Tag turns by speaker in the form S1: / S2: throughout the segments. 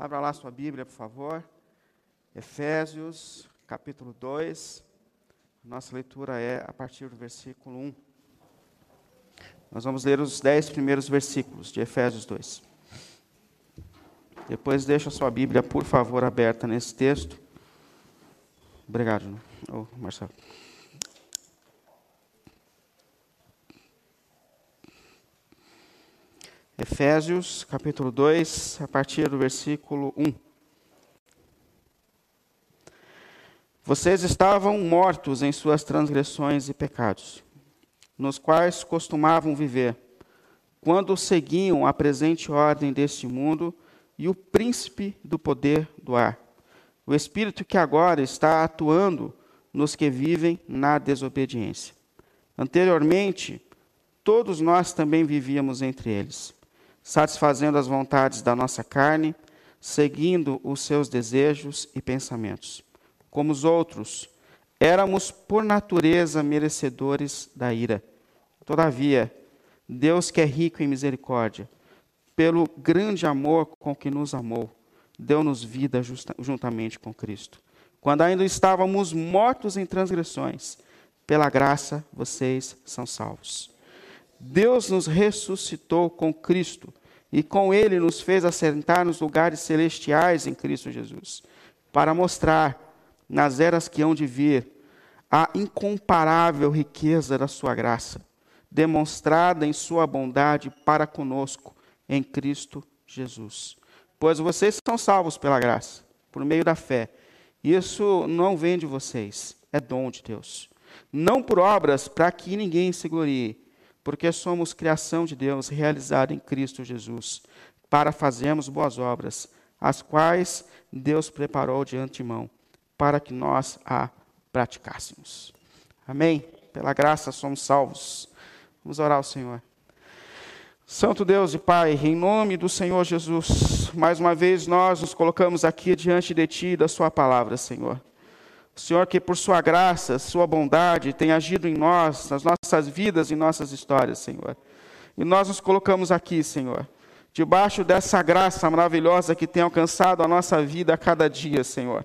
S1: Abra lá sua Bíblia, por favor. Efésios, capítulo 2. Nossa leitura é a partir do versículo 1. Nós vamos ler os dez primeiros versículos de Efésios 2. Depois deixa a sua Bíblia, por favor, aberta nesse texto. Obrigado, oh, Marcelo. Efésios, capítulo 2, a partir do versículo 1. Vocês estavam mortos em suas transgressões e pecados, nos quais costumavam viver, quando seguiam a presente ordem deste mundo e o príncipe do poder do ar, o espírito que agora está atuando nos que vivem na desobediência. Anteriormente, todos nós também vivíamos entre eles satisfazendo as vontades da nossa carne, seguindo os seus desejos e pensamentos. Como os outros, éramos por natureza merecedores da ira. Todavia, Deus que é rico em misericórdia, pelo grande amor com que nos amou, deu-nos vida justa, juntamente com Cristo. Quando ainda estávamos mortos em transgressões, pela graça vocês são salvos. Deus nos ressuscitou com Cristo e com ele nos fez assentar nos lugares celestiais em Cristo Jesus, para mostrar, nas eras que hão de vir, a incomparável riqueza da sua graça, demonstrada em sua bondade para conosco em Cristo Jesus. Pois vocês são salvos pela graça, por meio da fé. Isso não vem de vocês, é dom de Deus. Não por obras para que ninguém se glorie porque somos criação de Deus realizada em Cristo Jesus, para fazermos boas obras, as quais Deus preparou de antemão, para que nós a praticássemos. Amém? Pela graça somos salvos. Vamos orar ao Senhor. Santo Deus e Pai, em nome do Senhor Jesus, mais uma vez nós nos colocamos aqui diante de Ti e da Sua palavra, Senhor. Senhor, que por Sua graça, Sua bondade, tem agido em nós, nas nossas vidas e nossas histórias, Senhor. E nós nos colocamos aqui, Senhor, debaixo dessa graça maravilhosa que tem alcançado a nossa vida a cada dia, Senhor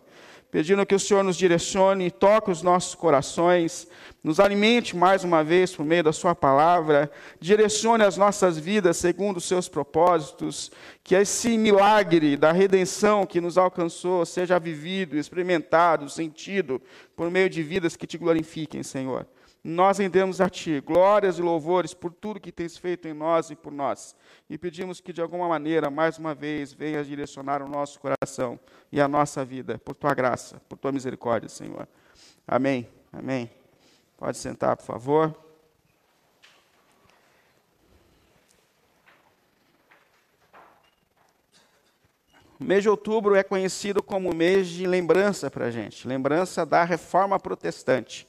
S1: pedindo que o Senhor nos direcione, toque os nossos corações, nos alimente mais uma vez por meio da Sua palavra, direcione as nossas vidas segundo os Seus propósitos, que esse milagre da redenção que nos alcançou seja vivido, experimentado, sentido por meio de vidas que te glorifiquem, Senhor. Nós rendemos a Ti glórias e louvores por tudo que tens feito em nós e por nós. E pedimos que, de alguma maneira, mais uma vez, venhas direcionar o nosso coração e a nossa vida, por Tua graça, por Tua misericórdia, Senhor. Amém. Amém. Pode sentar, por favor. O mês de outubro é conhecido como mês de lembrança para a gente lembrança da reforma protestante.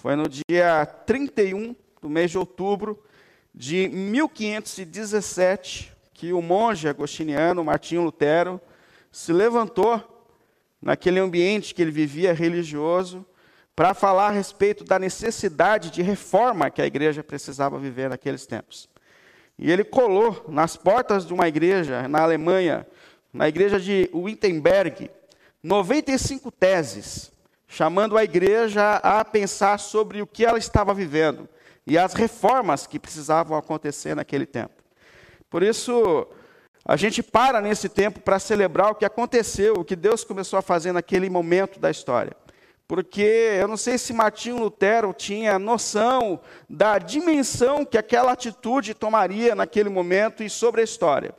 S1: Foi no dia 31 do mês de outubro de 1517 que o monge agostiniano Martinho Lutero se levantou naquele ambiente que ele vivia religioso para falar a respeito da necessidade de reforma que a igreja precisava viver naqueles tempos. E ele colou nas portas de uma igreja na Alemanha, na igreja de Wittenberg, 95 teses chamando a igreja a pensar sobre o que ela estava vivendo e as reformas que precisavam acontecer naquele tempo. Por isso, a gente para nesse tempo para celebrar o que aconteceu, o que Deus começou a fazer naquele momento da história. Porque eu não sei se Martinho Lutero tinha noção da dimensão que aquela atitude tomaria naquele momento e sobre a história.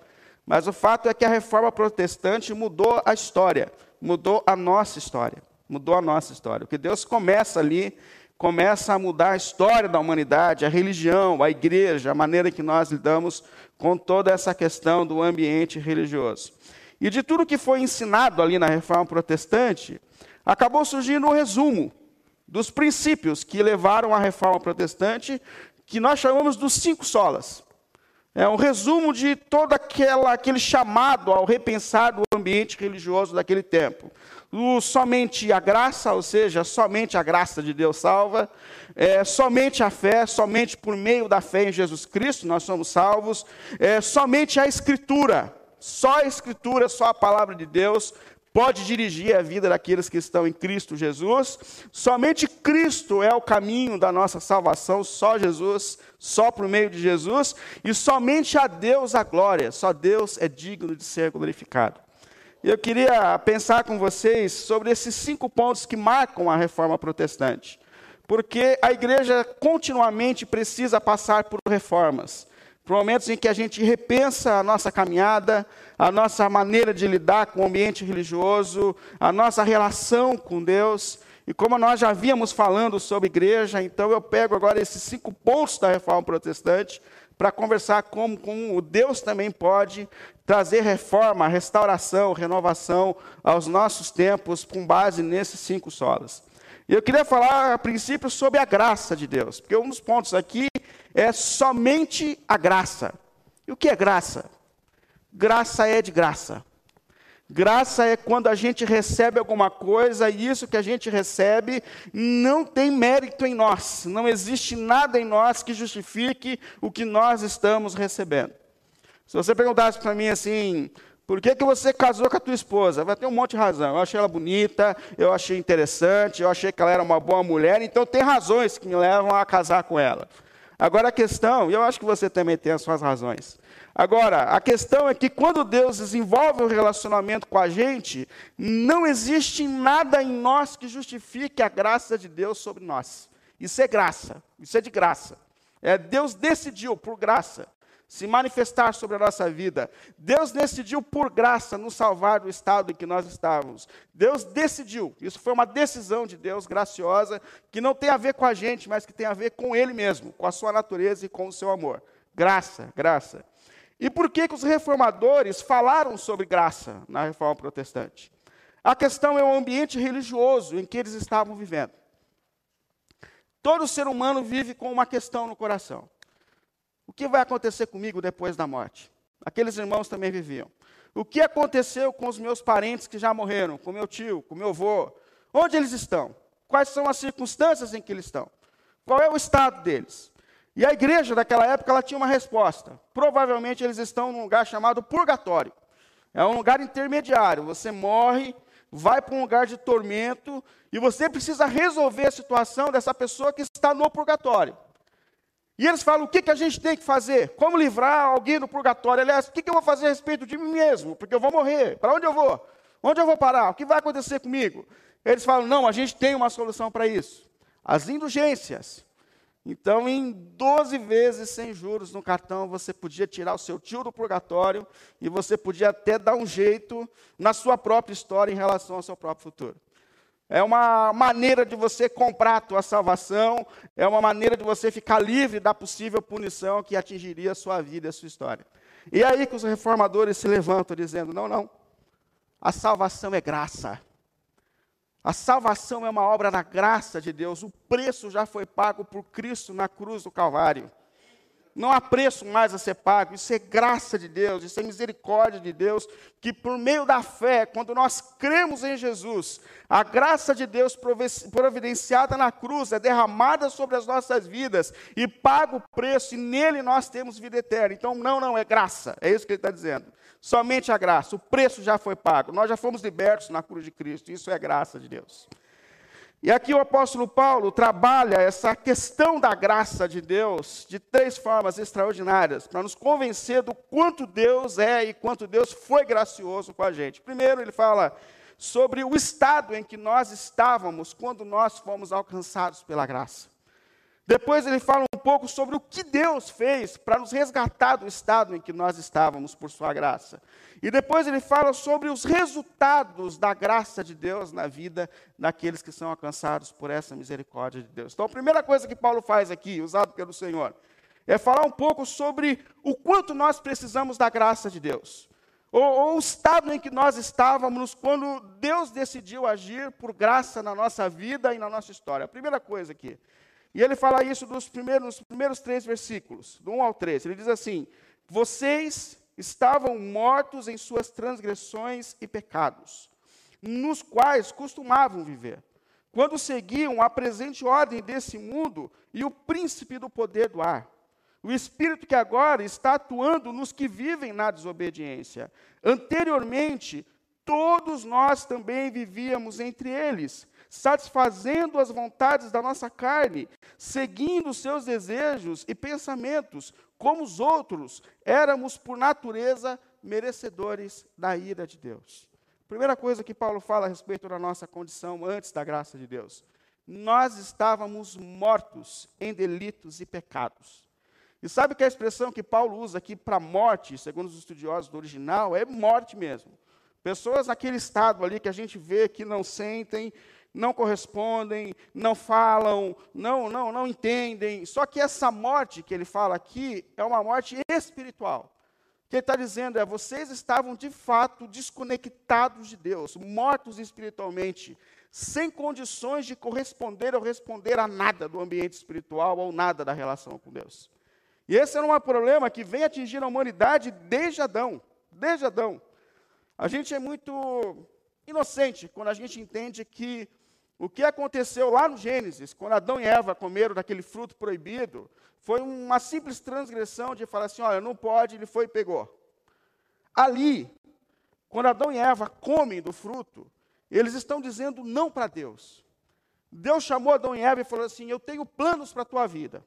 S1: Mas o fato é que a reforma protestante mudou a história, mudou a nossa história mudou a nossa história. O que Deus começa ali, começa a mudar a história da humanidade, a religião, a igreja, a maneira que nós lidamos com toda essa questão do ambiente religioso. E de tudo que foi ensinado ali na reforma protestante, acabou surgindo um resumo dos princípios que levaram à reforma protestante, que nós chamamos dos cinco solas. É um resumo de todo aquela, aquele chamado ao repensar do ambiente religioso daquele tempo somente a graça, ou seja, somente a graça de Deus salva, é, somente a fé, somente por meio da fé em Jesus Cristo nós somos salvos, é, somente a Escritura, Só a Escritura, só a palavra de Deus pode dirigir a vida daqueles que estão em Cristo Jesus. Somente Cristo é o caminho da nossa salvação, só Jesus, só por meio de Jesus, e somente a Deus a glória, só Deus é digno de ser glorificado. Eu queria pensar com vocês sobre esses cinco pontos que marcam a reforma protestante. Porque a igreja continuamente precisa passar por reformas, por momentos em que a gente repensa a nossa caminhada, a nossa maneira de lidar com o ambiente religioso, a nossa relação com Deus. E como nós já víamos falando sobre igreja, então eu pego agora esses cinco pontos da reforma protestante para conversar como, como Deus também pode trazer reforma, restauração, renovação aos nossos tempos com base nesses cinco solas. E eu queria falar, a princípio, sobre a graça de Deus, porque um dos pontos aqui é somente a graça. E o que é graça? Graça é de graça. Graça é quando a gente recebe alguma coisa e isso que a gente recebe não tem mérito em nós. Não existe nada em nós que justifique o que nós estamos recebendo. Se você perguntasse para mim assim, por que, que você casou com a tua esposa? Vai ter um monte de razão. Eu achei ela bonita, eu achei interessante, eu achei que ela era uma boa mulher, então tem razões que me levam a casar com ela. Agora a questão, e eu acho que você também tem as suas razões. Agora, a questão é que quando Deus desenvolve um relacionamento com a gente, não existe nada em nós que justifique a graça de Deus sobre nós. Isso é graça, isso é de graça. É, Deus decidiu por graça se manifestar sobre a nossa vida. Deus decidiu, por graça, nos salvar do estado em que nós estávamos. Deus decidiu, isso foi uma decisão de Deus graciosa, que não tem a ver com a gente, mas que tem a ver com Ele mesmo, com a sua natureza e com o seu amor. Graça, graça. E por que, que os reformadores falaram sobre graça na reforma protestante? A questão é o ambiente religioso em que eles estavam vivendo. Todo ser humano vive com uma questão no coração. O que vai acontecer comigo depois da morte? Aqueles irmãos também viviam. O que aconteceu com os meus parentes que já morreram, com meu tio, com meu avô? Onde eles estão? Quais são as circunstâncias em que eles estão? Qual é o estado deles? E a igreja daquela época ela tinha uma resposta. Provavelmente eles estão num lugar chamado purgatório. É um lugar intermediário. Você morre, vai para um lugar de tormento e você precisa resolver a situação dessa pessoa que está no purgatório. E eles falam: o que, que a gente tem que fazer? Como livrar alguém do purgatório? Aliás, o que, que eu vou fazer a respeito de mim mesmo? Porque eu vou morrer. Para onde eu vou? Onde eu vou parar? O que vai acontecer comigo? Eles falam: não, a gente tem uma solução para isso. As indulgências. Então, em 12 vezes sem juros no cartão, você podia tirar o seu tio do purgatório e você podia até dar um jeito na sua própria história em relação ao seu próprio futuro. É uma maneira de você comprar a tua salvação, é uma maneira de você ficar livre da possível punição que atingiria a sua vida e a sua história. E é aí que os reformadores se levantam dizendo: não, não, a salvação é graça. A salvação é uma obra da graça de Deus, o preço já foi pago por Cristo na cruz do Calvário. Não há preço mais a ser pago, isso é graça de Deus, isso é misericórdia de Deus, que por meio da fé, quando nós cremos em Jesus, a graça de Deus providenciada na cruz é derramada sobre as nossas vidas e paga o preço, e nele nós temos vida eterna. Então, não, não, é graça, é isso que ele está dizendo. Somente a graça, o preço já foi pago, nós já fomos libertos na cruz de Cristo, isso é graça de Deus. E aqui o apóstolo Paulo trabalha essa questão da graça de Deus de três formas extraordinárias, para nos convencer do quanto Deus é e quanto Deus foi gracioso com a gente. Primeiro, ele fala sobre o estado em que nós estávamos quando nós fomos alcançados pela graça. Depois ele fala um pouco sobre o que Deus fez para nos resgatar do estado em que nós estávamos por sua graça. E depois ele fala sobre os resultados da graça de Deus na vida daqueles que são alcançados por essa misericórdia de Deus. Então, a primeira coisa que Paulo faz aqui, usado pelo Senhor, é falar um pouco sobre o quanto nós precisamos da graça de Deus. Ou, ou, o estado em que nós estávamos quando Deus decidiu agir por graça na nossa vida e na nossa história. A primeira coisa aqui. E ele fala isso nos primeiros, nos primeiros três versículos, do 1 ao 3. Ele diz assim: Vocês estavam mortos em suas transgressões e pecados, nos quais costumavam viver, quando seguiam a presente ordem desse mundo e o príncipe do poder do ar, O espírito que agora está atuando nos que vivem na desobediência. Anteriormente, todos nós também vivíamos entre eles, satisfazendo as vontades da nossa carne, seguindo seus desejos e pensamentos, como os outros, éramos por natureza merecedores da ira de Deus. Primeira coisa que Paulo fala a respeito da nossa condição antes da graça de Deus. Nós estávamos mortos em delitos e pecados. E sabe que a expressão que Paulo usa aqui para morte, segundo os estudiosos do original, é morte mesmo. Pessoas naquele estado ali que a gente vê que não sentem, não correspondem, não falam, não, não, não entendem. Só que essa morte que ele fala aqui é uma morte espiritual. O que ele está dizendo é: vocês estavam de fato desconectados de Deus, mortos espiritualmente, sem condições de corresponder ou responder a nada do ambiente espiritual ou nada da relação com Deus. E esse era um problema que vem atingir a humanidade desde Adão. Desde Adão. A gente é muito inocente quando a gente entende que o que aconteceu lá no Gênesis, quando Adão e Eva comeram daquele fruto proibido, foi uma simples transgressão de falar assim: olha, não pode, ele foi e pegou. Ali, quando Adão e Eva comem do fruto, eles estão dizendo não para Deus. Deus chamou Adão e Eva e falou assim: Eu tenho planos para a tua vida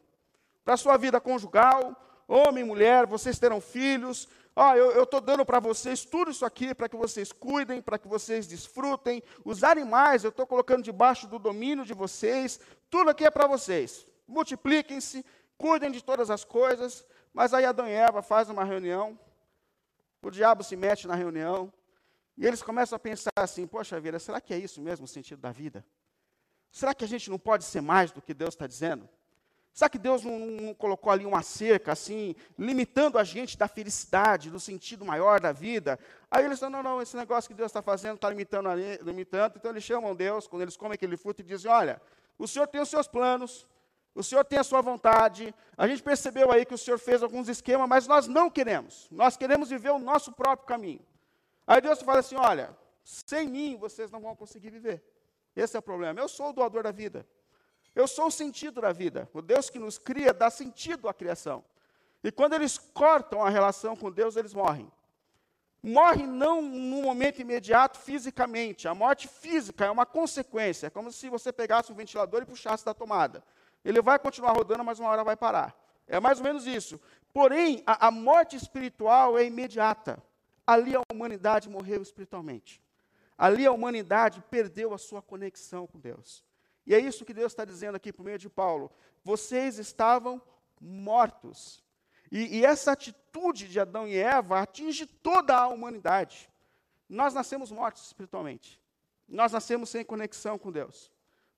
S1: para a sua vida conjugal, homem e mulher, vocês terão filhos. Ó, eu estou dando para vocês tudo isso aqui para que vocês cuidem, para que vocês desfrutem. Os animais eu estou colocando debaixo do domínio de vocês. Tudo aqui é para vocês. Multipliquem-se, cuidem de todas as coisas. Mas aí Adão e Eva fazem uma reunião, o diabo se mete na reunião, e eles começam a pensar assim: poxa vida, será que é isso mesmo o sentido da vida? Será que a gente não pode ser mais do que Deus está dizendo? Será que Deus não, não, colocou ali uma cerca, assim, limitando a gente da felicidade, do sentido maior da vida? Aí eles falam, não, não, esse negócio que Deus está fazendo está limitando, limitando. Então eles chamam Deus, quando eles comem aquele fruto, e dizem, olha, o Senhor tem os seus planos, o Senhor tem a sua vontade. A gente percebeu aí que o Senhor fez alguns esquemas, mas nós não queremos. Nós queremos viver o nosso próprio caminho. Aí Deus fala assim, olha, sem mim vocês não vão conseguir viver. Esse é o problema. Eu sou o doador da vida. Eu sou o sentido da vida. O Deus que nos cria dá sentido à criação. E quando eles cortam a relação com Deus, eles morrem. Morrem não no momento imediato fisicamente. A morte física é uma consequência. É como se você pegasse um ventilador e puxasse da tomada. Ele vai continuar rodando, mas uma hora vai parar. É mais ou menos isso. Porém, a, a morte espiritual é imediata. Ali a humanidade morreu espiritualmente. Ali a humanidade perdeu a sua conexão com Deus. E é isso que Deus está dizendo aqui por meio de Paulo. Vocês estavam mortos. E, e, essa atitude de Adão e Eva atinge toda a humanidade. Nós nascemos mortos espiritualmente. Nós nascemos sem conexão com Deus.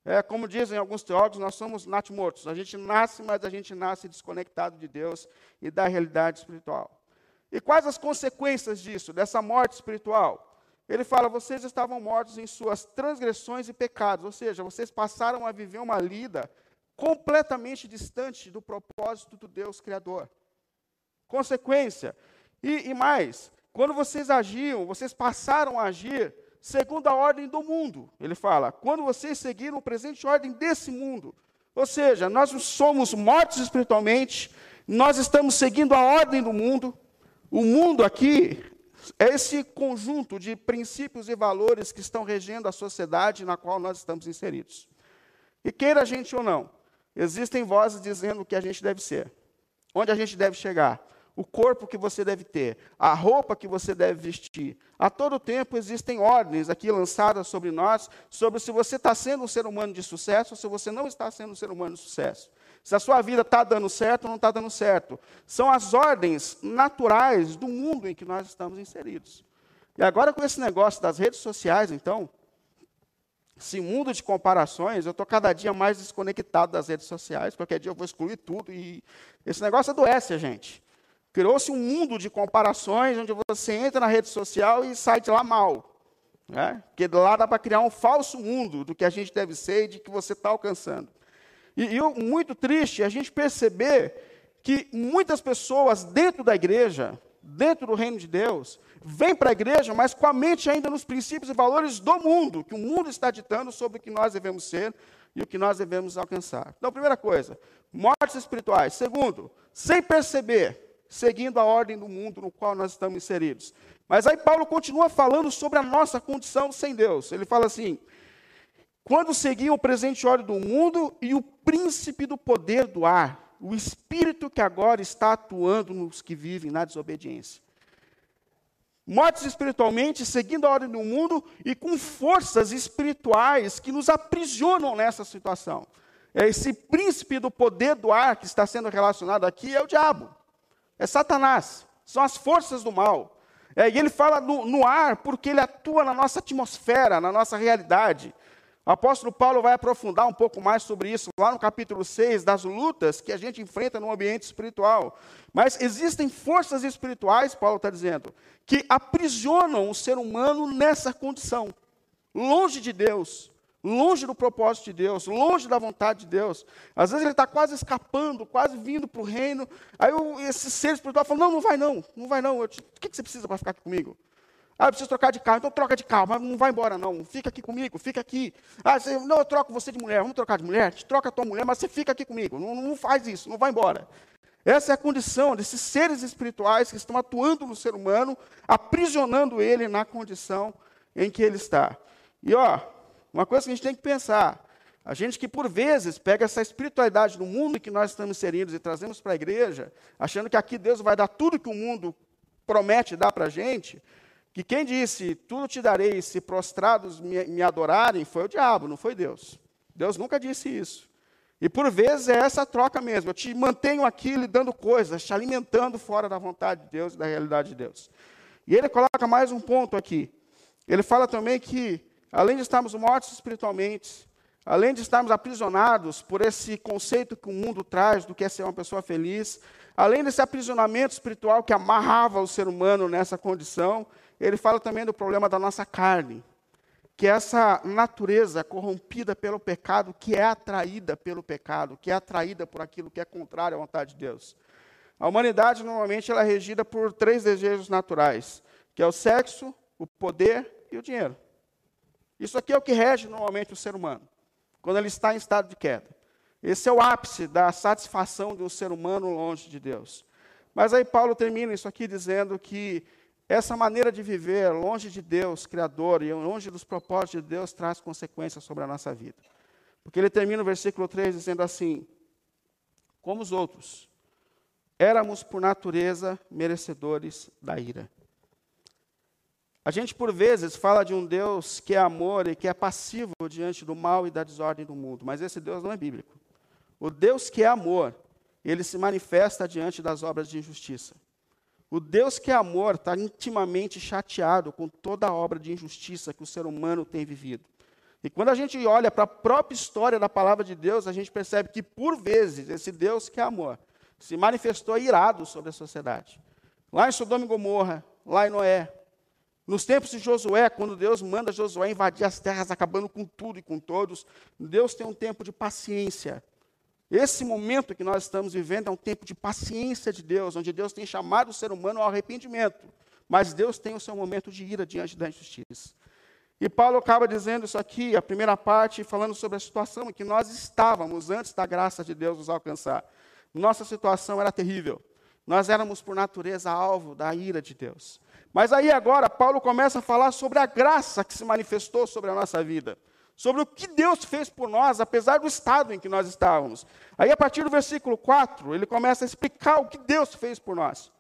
S1: É, como dizem alguns teólogos, nós somos natimortos. A gente nasce, mas a gente nasce desconectado de Deus e da realidade espiritual. E quais as consequências disso, dessa morte espiritual? Ele fala: vocês estavam mortos em suas transgressões e pecados, ou seja, vocês passaram a viver uma lida completamente distante do propósito do Deus Criador. Consequência. E, e mais, quando vocês agiam, vocês passaram a agir segundo a ordem do mundo. Ele fala: quando vocês seguiram a presente ordem desse mundo. Ou seja, nós somos mortos espiritualmente, nós estamos seguindo a ordem do mundo. O mundo aqui é esse conjunto de princípios e valores que estão regendo a sociedade na qual nós estamos inseridos. E queira a gente ou não, existem vozes dizendo o que a gente deve ser, onde a gente deve chegar, o corpo que você deve ter, a roupa que você deve vestir. A todo tempo existem ordens aqui lançadas sobre nós, sobre se você está sendo um ser humano de sucesso ou se você não está sendo um ser humano de sucesso se a sua vida está dando certo ou não está dando certo. São as ordens naturais do mundo em que nós estamos inseridos. E agora, com esse negócio das redes sociais, então, esse mundo de comparações, eu estou cada dia mais desconectado das redes sociais. Qualquer dia eu vou excluir tudo. E esse negócio adoece a gente. Criou-se um mundo de comparações onde você entra na rede social e sai de lá mal. Né? Porque lá dá para criar um falso mundo do que a gente deve ser e de que você está alcançando. E, e muito triste a gente perceber que muitas pessoas dentro da igreja, dentro do reino de Deus, vêm para a igreja, mas com a mente ainda nos princípios e valores do mundo, que o mundo está ditando sobre o que nós devemos ser e o que nós devemos alcançar. Então, primeira coisa, mortes espirituais. Segundo, sem perceber, seguindo a ordem do mundo no qual nós estamos inseridos. Mas aí Paulo continua falando sobre a nossa condição sem Deus. Ele fala assim: quando seguiam o presente ordem do mundo e o príncipe do poder do ar, o espírito que agora está atuando nos que vivem na desobediência. Mortos espiritualmente, seguindo a ordem do mundo e com forças espirituais que nos aprisionam nessa situação. Esse príncipe do poder do ar que está sendo relacionado aqui é o diabo, é Satanás, são as forças do mal. É, e ele fala no, no ar porque ele atua na nossa atmosfera, na nossa realidade. O apóstolo Paulo vai aprofundar um pouco mais sobre isso lá no capítulo 6, das lutas que a gente enfrenta no ambiente espiritual. Mas existem forças espirituais, Paulo está dizendo, que aprisionam o ser humano nessa condição, longe de Deus, longe do propósito de Deus, longe da vontade de Deus. Às vezes ele está quase escapando, quase vindo para o reino. Aí o, esse ser espiritual fala: Não, não vai não, não vai não. o que, que você precisa para ficar aqui comigo? Ah, eu preciso trocar de carro, então troca de carro, mas não vai embora não, fica aqui comigo, fica aqui. Ah, você, não, eu troco você de mulher, vamos trocar de mulher? Te troca a tua mulher, mas você fica aqui comigo, não, não faz isso, não vai embora. Essa é a condição desses seres espirituais que estão atuando no ser humano, aprisionando ele na condição em que ele está. E ó, uma coisa que a gente tem que pensar: a gente que por vezes pega essa espiritualidade do mundo que nós estamos inseridos e trazemos para a igreja, achando que aqui Deus vai dar tudo que o mundo promete dar para a gente, que quem disse, tudo te darei se prostrados me, me adorarem, foi o diabo, não foi Deus. Deus nunca disse isso. E por vezes é essa troca mesmo. Eu te mantenho aqui lhe dando coisas, te alimentando fora da vontade de Deus e da realidade de Deus. E ele coloca mais um ponto aqui. Ele fala também que além de estarmos mortos espiritualmente, além de estarmos aprisionados por esse conceito que o mundo traz do que é ser uma pessoa feliz, além desse aprisionamento espiritual que amarrava o ser humano nessa condição, ele fala também do problema da nossa carne, que é essa natureza corrompida pelo pecado, que é atraída pelo pecado, que é atraída por aquilo que é contrário à vontade de Deus. A humanidade normalmente ela é regida por três desejos naturais, que é o sexo, o poder e o dinheiro. Isso aqui é o que rege normalmente o ser humano, quando ele está em estado de queda. Esse é o ápice da satisfação de um ser humano longe de Deus. Mas aí Paulo termina isso aqui dizendo que essa maneira de viver longe de Deus, Criador, e longe dos propósitos de Deus, traz consequências sobre a nossa vida. Porque ele termina o versículo 3 dizendo assim: Como os outros, éramos por natureza merecedores da ira. A gente, por vezes, fala de um Deus que é amor e que é passivo diante do mal e da desordem do mundo, mas esse Deus não é bíblico. O Deus que é amor, ele se manifesta diante das obras de injustiça. O Deus que é amor está intimamente chateado com toda a obra de injustiça que o ser humano tem vivido. E quando a gente olha para a própria história da palavra de Deus, a gente percebe que, por vezes, esse Deus que é amor se manifestou irado sobre a sociedade. Lá em Sodoma e Gomorra, lá em Noé, nos tempos de Josué, quando Deus manda Josué invadir as terras, acabando com tudo e com todos, Deus tem um tempo de paciência. Esse momento que nós estamos vivendo é um tempo de paciência de Deus, onde Deus tem chamado o ser humano ao arrependimento, mas Deus tem o seu momento de ira diante da injustiça. E Paulo acaba dizendo isso aqui, a primeira parte, falando sobre a situação em que nós estávamos antes da graça de Deus nos alcançar. Nossa situação era terrível. Nós éramos, por natureza, alvo da ira de Deus. Mas aí agora, Paulo começa a falar sobre a graça que se manifestou sobre a nossa vida. Sobre o que Deus fez por nós, apesar do estado em que nós estávamos. Aí, a partir do versículo 4, ele começa a explicar o que Deus fez por nós.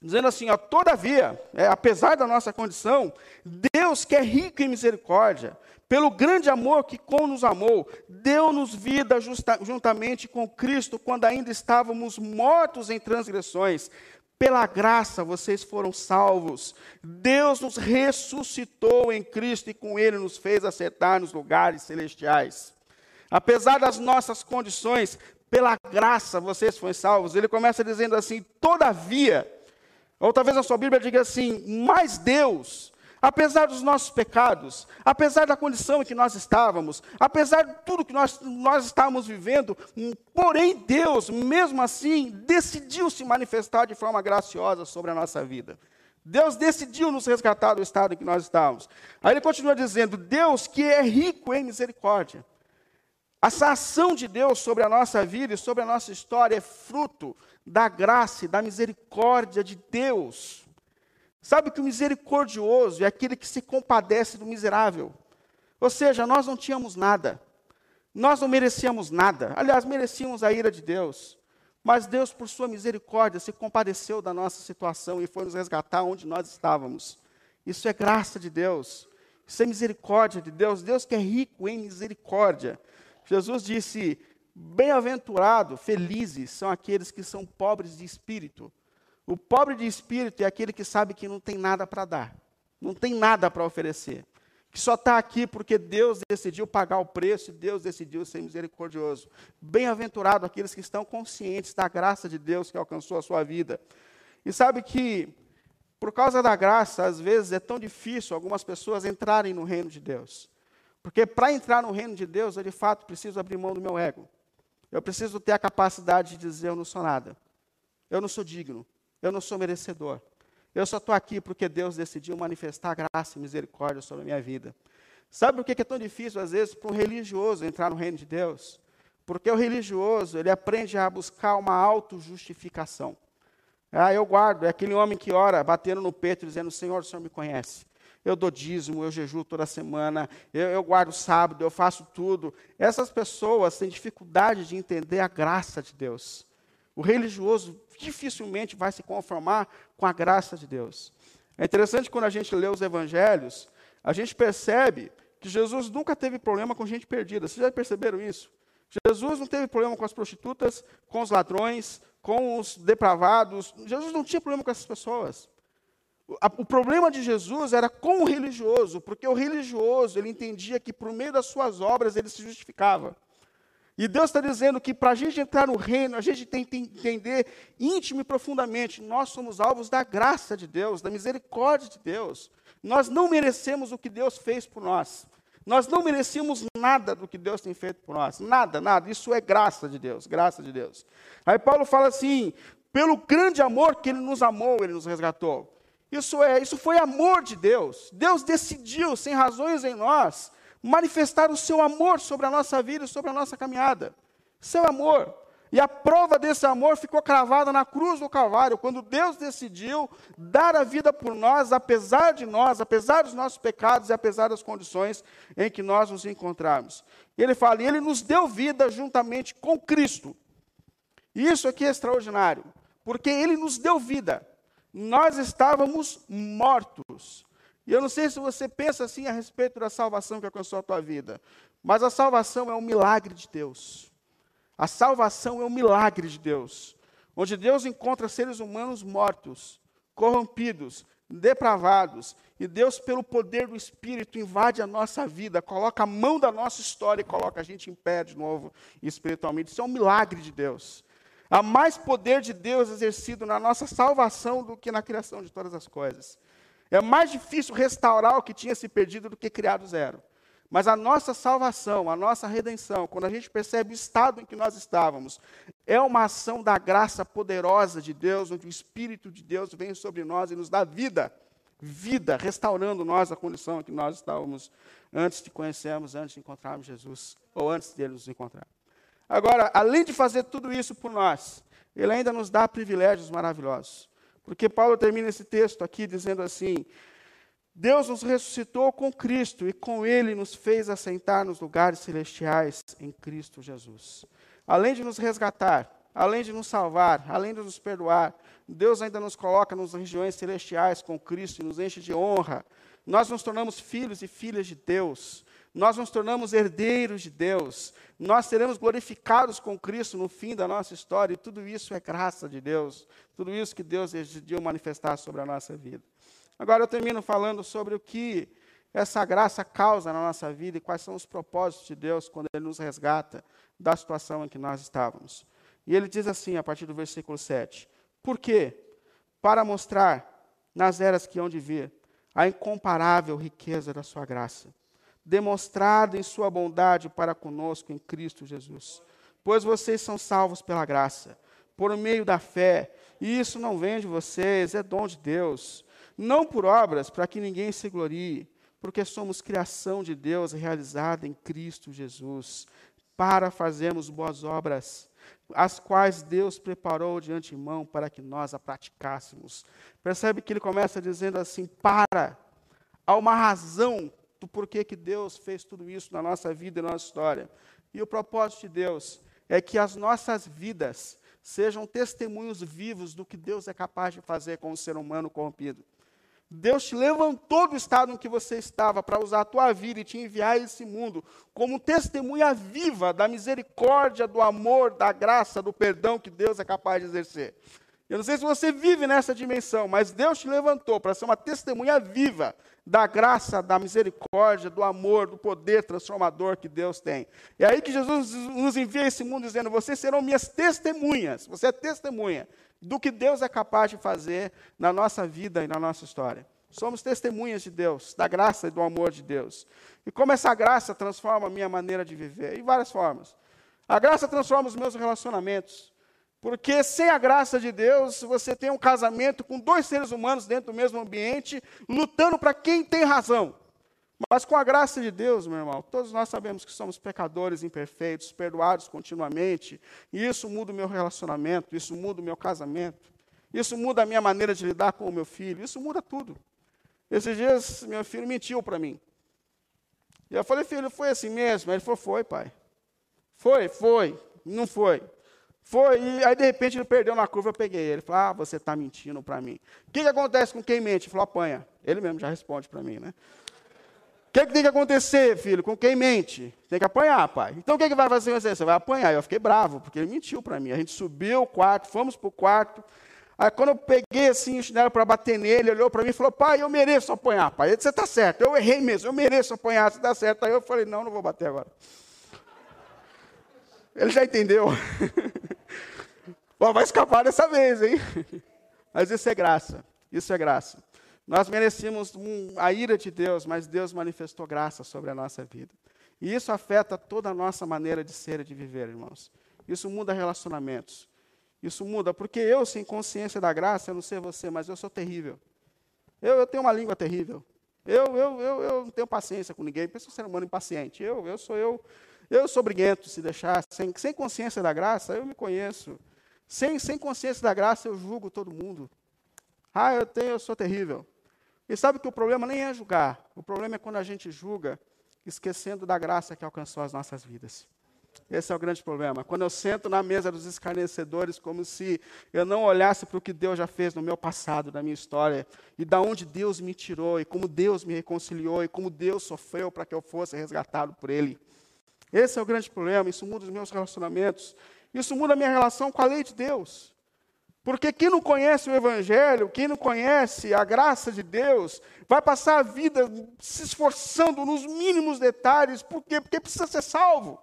S1: Dizendo assim, ó, todavia, é, apesar da nossa condição, Deus que é rico em misericórdia, pelo grande amor que com nos amou, deu-nos vida justa, juntamente com Cristo, quando ainda estávamos mortos em transgressões. Pela graça vocês foram salvos. Deus nos ressuscitou em Cristo e com Ele nos fez acertar nos lugares celestiais. Apesar das nossas condições, pela graça vocês foram salvos. Ele começa dizendo assim: todavia, ou talvez a sua Bíblia diga assim, mas Deus, apesar dos nossos pecados, apesar da condição em que nós estávamos, apesar de tudo que nós, nós estávamos vivendo, porém Deus, mesmo assim, decidiu se manifestar de forma graciosa sobre a nossa vida. Deus decidiu nos resgatar do estado em que nós estávamos. Aí ele continua dizendo: Deus que é rico em misericórdia. Essa ação de Deus sobre a nossa vida e sobre a nossa história é fruto da graça e da misericórdia de Deus. Sabe que o misericordioso é aquele que se compadece do miserável. Ou seja, nós não tínhamos nada. Nós não merecíamos nada. Aliás, merecíamos a ira de Deus. Mas Deus, por sua misericórdia, se compadeceu da nossa situação e foi nos resgatar onde nós estávamos. Isso é graça de Deus. Isso é misericórdia de Deus. Deus que é rico em misericórdia. Jesus disse: Bem-aventurado, felizes são aqueles que são pobres de espírito. O pobre de espírito é aquele que sabe que não tem nada para dar, não tem nada para oferecer que só está aqui porque Deus decidiu pagar o preço e Deus decidiu ser misericordioso. Bem-aventurado aqueles que estão conscientes da graça de Deus que alcançou a sua vida. E sabe que, por causa da graça, às vezes é tão difícil algumas pessoas entrarem no reino de Deus. Porque para entrar no reino de Deus, eu de fato preciso abrir mão do meu ego. Eu preciso ter a capacidade de dizer: eu não sou nada. Eu não sou digno. Eu não sou merecedor. Eu só estou aqui porque Deus decidiu manifestar graça e misericórdia sobre a minha vida. Sabe por que é tão difícil, às vezes, para um religioso entrar no reino de Deus? Porque o religioso, ele aprende a buscar uma autojustificação. Ah, eu guardo, é aquele homem que ora, batendo no peito, dizendo, Senhor, o Senhor me conhece. Eu dou dízimo, eu jejuo toda semana, eu, eu guardo sábado, eu faço tudo. Essas pessoas têm dificuldade de entender a graça de Deus. O religioso dificilmente vai se conformar com a graça de Deus. É interessante quando a gente lê os evangelhos, a gente percebe que Jesus nunca teve problema com gente perdida. Vocês já perceberam isso? Jesus não teve problema com as prostitutas, com os ladrões, com os depravados. Jesus não tinha problema com essas pessoas. O problema de Jesus era com o religioso, porque o religioso ele entendia que por meio das suas obras ele se justificava. E Deus está dizendo que para a gente entrar no reino, a gente tem que entender íntimo e profundamente: nós somos alvos da graça de Deus, da misericórdia de Deus. Nós não merecemos o que Deus fez por nós. Nós não merecemos nada do que Deus tem feito por nós. Nada, nada. Isso é graça de Deus, graça de Deus. Aí Paulo fala assim: pelo grande amor que ele nos amou, ele nos resgatou. Isso é, isso foi amor de Deus. Deus decidiu, sem razões em nós, manifestar o seu amor sobre a nossa vida sobre a nossa caminhada. Seu amor. E a prova desse amor ficou cravada na cruz do Calvário, quando Deus decidiu dar a vida por nós, apesar de nós, apesar dos nossos pecados e apesar das condições em que nós nos encontramos. Ele fala, e ele nos deu vida juntamente com Cristo. E isso aqui é extraordinário, porque ele nos deu vida. Nós estávamos mortos. E eu não sei se você pensa assim a respeito da salvação que alcançou a tua vida, mas a salvação é um milagre de Deus. A salvação é um milagre de Deus, onde Deus encontra seres humanos mortos, corrompidos, depravados, e Deus, pelo poder do Espírito, invade a nossa vida, coloca a mão da nossa história e coloca a gente em pé de novo espiritualmente. Isso é um milagre de Deus. Há mais poder de Deus exercido na nossa salvação do que na criação de todas as coisas. É mais difícil restaurar o que tinha se perdido do que criar do zero. Mas a nossa salvação, a nossa redenção, quando a gente percebe o estado em que nós estávamos, é uma ação da graça poderosa de Deus, onde o Espírito de Deus vem sobre nós e nos dá vida. Vida, restaurando nós a condição em que nós estávamos antes de conhecermos, antes de encontrarmos Jesus, ou antes de Ele nos encontrar. Agora, além de fazer tudo isso por nós, Ele ainda nos dá privilégios maravilhosos. Porque Paulo termina esse texto aqui dizendo assim: Deus nos ressuscitou com Cristo e com Ele nos fez assentar nos lugares celestiais em Cristo Jesus. Além de nos resgatar, além de nos salvar, além de nos perdoar, Deus ainda nos coloca nas regiões celestiais com Cristo e nos enche de honra. Nós nos tornamos filhos e filhas de Deus nós nos tornamos herdeiros de Deus, nós seremos glorificados com Cristo no fim da nossa história, e tudo isso é graça de Deus, tudo isso que Deus decidiu manifestar sobre a nossa vida. Agora eu termino falando sobre o que essa graça causa na nossa vida e quais são os propósitos de Deus quando Ele nos resgata da situação em que nós estávamos. E ele diz assim, a partir do versículo 7: Por quê? Para mostrar, nas eras que hão de vir, a incomparável riqueza da Sua graça demonstrado em sua bondade para conosco em Cristo Jesus. Pois vocês são salvos pela graça, por meio da fé, e isso não vem de vocês, é dom de Deus. não por obras, para que ninguém se glorie, porque somos criação de Deus realizada em Cristo Jesus, para fazermos boas obras, as quais Deus preparou de antemão para que nós a praticássemos. Percebe que ele começa dizendo assim: para, há uma razão do porquê que Deus fez tudo isso na nossa vida e na nossa história. E o propósito de Deus é que as nossas vidas sejam testemunhos vivos do que Deus é capaz de fazer com o ser humano corrompido. Deus te levantou do estado em que você estava para usar a tua vida e te enviar a esse mundo como testemunha viva da misericórdia, do amor, da graça, do perdão que Deus é capaz de exercer. Eu não sei se você vive nessa dimensão, mas Deus te levantou para ser uma testemunha viva da graça, da misericórdia, do amor, do poder transformador que Deus tem. E é aí que Jesus nos envia esse mundo dizendo: vocês serão minhas testemunhas. Você é testemunha do que Deus é capaz de fazer na nossa vida e na nossa história. Somos testemunhas de Deus, da graça e do amor de Deus. E como essa graça transforma a minha maneira de viver? Em várias formas. A graça transforma os meus relacionamentos. Porque sem a graça de Deus, você tem um casamento com dois seres humanos dentro do mesmo ambiente, lutando para quem tem razão. Mas com a graça de Deus, meu irmão, todos nós sabemos que somos pecadores imperfeitos, perdoados continuamente, e isso muda o meu relacionamento, isso muda o meu casamento, isso muda a minha maneira de lidar com o meu filho, isso muda tudo. Esses dias, meu filho mentiu para mim. E eu falei, filho, foi assim mesmo? Ele falou, foi, pai. Foi, foi, não foi. Foi, e aí de repente ele perdeu na curva, eu peguei ele. Falei, ah, você está mentindo para mim. O que, que acontece com quem mente? Ele falou, apanha. Ele mesmo já responde para mim, né? O que, que tem que acontecer, filho, com quem mente? Tem que apanhar, pai. Então o que, que vai fazer você? Você vai apanhar. Eu fiquei bravo, porque ele mentiu para mim. A gente subiu o quarto, fomos para o quarto. Aí quando eu peguei assim o chinelo para bater nele, ele olhou para mim e falou, pai, eu mereço apanhar, pai. Ele disse, você está certo, eu errei mesmo, eu mereço apanhar, você está certo. Aí eu falei, não, não vou bater agora. Ele já entendeu. Bom, vai escapar dessa vez, hein? Mas isso é graça. Isso é graça. Nós merecíamos a ira de Deus, mas Deus manifestou graça sobre a nossa vida. E isso afeta toda a nossa maneira de ser e de viver, irmãos. Isso muda relacionamentos. Isso muda, porque eu, sem consciência da graça, eu não sei você, mas eu sou terrível. Eu, eu tenho uma língua terrível. Eu, eu, eu, eu não tenho paciência com ninguém. Pensa um ser humano impaciente. Eu, eu sou eu. Eu sou briguento, se deixar. Sem, sem consciência da graça, eu me conheço. Sem, sem consciência da graça, eu julgo todo mundo. Ah, eu tenho, eu sou terrível. E sabe que o problema nem é julgar. O problema é quando a gente julga, esquecendo da graça que alcançou as nossas vidas. Esse é o grande problema. Quando eu sento na mesa dos escarnecedores, como se eu não olhasse para o que Deus já fez no meu passado, na minha história, e da onde Deus me tirou, e como Deus me reconciliou, e como Deus sofreu para que eu fosse resgatado por Ele. Esse é o grande problema. Isso muda os meus relacionamentos. Isso muda a minha relação com a lei de Deus. Porque quem não conhece o Evangelho, quem não conhece a graça de Deus, vai passar a vida se esforçando nos mínimos detalhes. Por quê? Porque precisa ser salvo.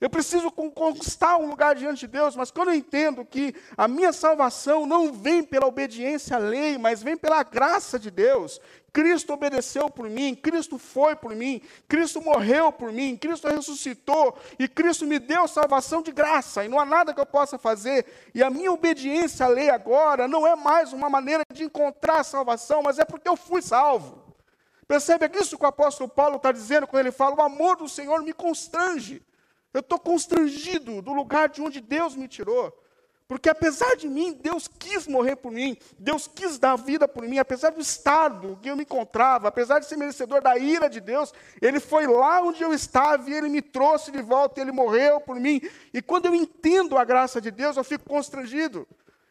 S1: Eu preciso conquistar um lugar diante de Deus, mas quando eu entendo que a minha salvação não vem pela obediência à lei, mas vem pela graça de Deus, Cristo obedeceu por mim, Cristo foi por mim, Cristo morreu por mim, Cristo ressuscitou e Cristo me deu salvação de graça, e não há nada que eu possa fazer, e a minha obediência à lei agora não é mais uma maneira de encontrar salvação, mas é porque eu fui salvo. Percebe isso que o apóstolo Paulo está dizendo quando ele fala: o amor do Senhor me constrange. Eu estou constrangido do lugar de onde Deus me tirou. Porque apesar de mim, Deus quis morrer por mim, Deus quis dar vida por mim, apesar do estado que eu me encontrava, apesar de ser merecedor da ira de Deus, Ele foi lá onde eu estava e Ele me trouxe de volta, e Ele morreu por mim. E quando eu entendo a graça de Deus, eu fico constrangido.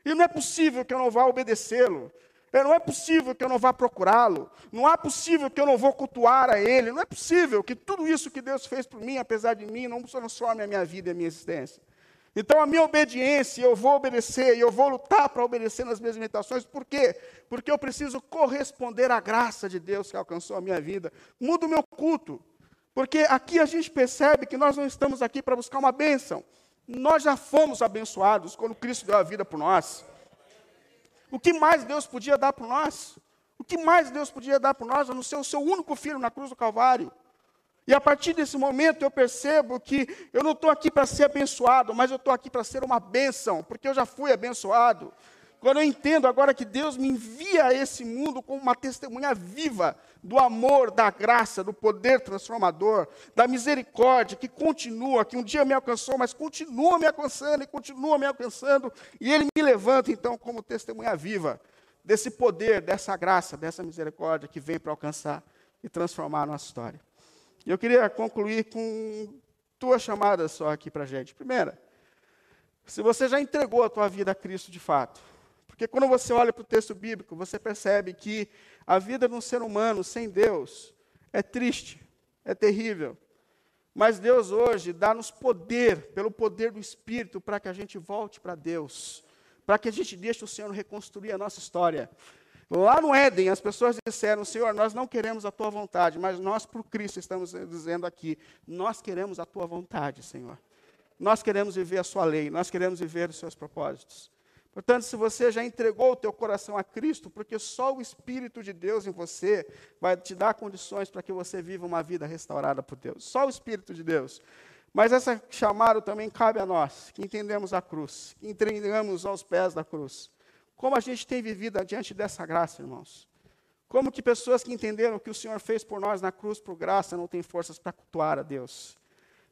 S1: E não é possível que eu não vá obedecê-lo. É, não é possível que eu não vá procurá-lo. Não é possível que eu não vou cultuar a Ele. Não é possível que tudo isso que Deus fez por mim, apesar de mim, não transforme a minha vida e a minha existência. Então, a minha obediência, eu vou obedecer, e eu vou lutar para obedecer nas minhas limitações. Por quê? Porque eu preciso corresponder à graça de Deus que alcançou a minha vida. Muda o meu culto. Porque aqui a gente percebe que nós não estamos aqui para buscar uma bênção. Nós já fomos abençoados quando Cristo deu a vida por nós. O que mais Deus podia dar por nós? O que mais Deus podia dar por nós, a não ser o seu único filho na cruz do Calvário? E a partir desse momento eu percebo que eu não estou aqui para ser abençoado, mas eu estou aqui para ser uma bênção, porque eu já fui abençoado. Quando eu entendo agora que Deus me envia a esse mundo como uma testemunha viva do amor, da graça, do poder transformador, da misericórdia que continua, que um dia me alcançou, mas continua me alcançando e continua me alcançando, e Ele me levanta então como testemunha viva desse poder, dessa graça, dessa misericórdia que vem para alcançar e transformar a nossa história. E eu queria concluir com duas chamadas só aqui para a gente. Primeira, se você já entregou a tua vida a Cristo de fato, porque quando você olha para o texto bíblico, você percebe que a vida de um ser humano sem Deus é triste, é terrível. Mas Deus hoje dá-nos poder, pelo poder do Espírito, para que a gente volte para Deus, para que a gente deixe o Senhor reconstruir a nossa história. Lá no Éden, as pessoas disseram: Senhor, nós não queremos a tua vontade, mas nós, por Cristo, estamos dizendo aqui: nós queremos a tua vontade, Senhor. Nós queremos viver a sua lei, nós queremos viver os seus propósitos. Portanto, se você já entregou o teu coração a Cristo, porque só o Espírito de Deus em você vai te dar condições para que você viva uma vida restaurada por Deus. Só o Espírito de Deus. Mas essa chamada também cabe a nós, que entendemos a cruz, que entregamos aos pés da cruz. Como a gente tem vivido diante dessa graça, irmãos? Como que pessoas que entenderam o que o Senhor fez por nós na cruz por graça não têm forças para cultuar a Deus?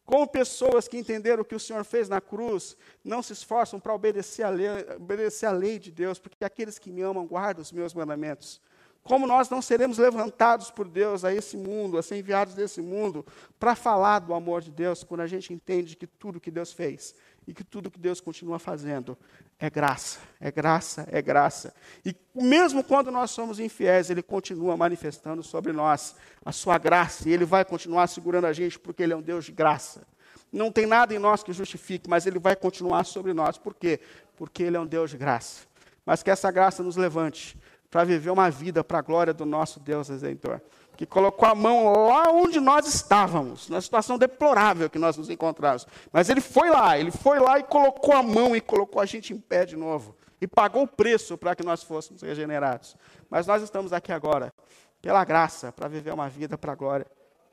S1: Como pessoas que entenderam o que o Senhor fez na cruz, não se esforçam para obedecer a, lei, obedecer a lei de Deus, porque aqueles que me amam guardam os meus mandamentos. Como nós não seremos levantados por Deus a esse mundo, a ser enviados desse mundo, para falar do amor de Deus, quando a gente entende que tudo que Deus fez e que tudo que Deus continua fazendo é graça, é graça, é graça. E mesmo quando nós somos infiéis, Ele continua manifestando sobre nós a sua graça, e Ele vai continuar segurando a gente, porque Ele é um Deus de graça. Não tem nada em nós que justifique, mas Ele vai continuar sobre nós. Por quê? Porque Ele é um Deus de graça. Mas que essa graça nos levante para viver uma vida para a glória do nosso Deus Redentor que colocou a mão lá onde nós estávamos, na situação deplorável que nós nos encontramos. Mas ele foi lá, ele foi lá e colocou a mão e colocou a gente em pé de novo. E pagou o preço para que nós fôssemos regenerados. Mas nós estamos aqui agora, pela graça, para viver uma vida para a glória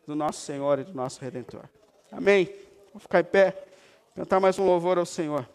S1: do nosso Senhor e do nosso Redentor. Amém? Vamos ficar em pé, cantar mais um louvor ao Senhor.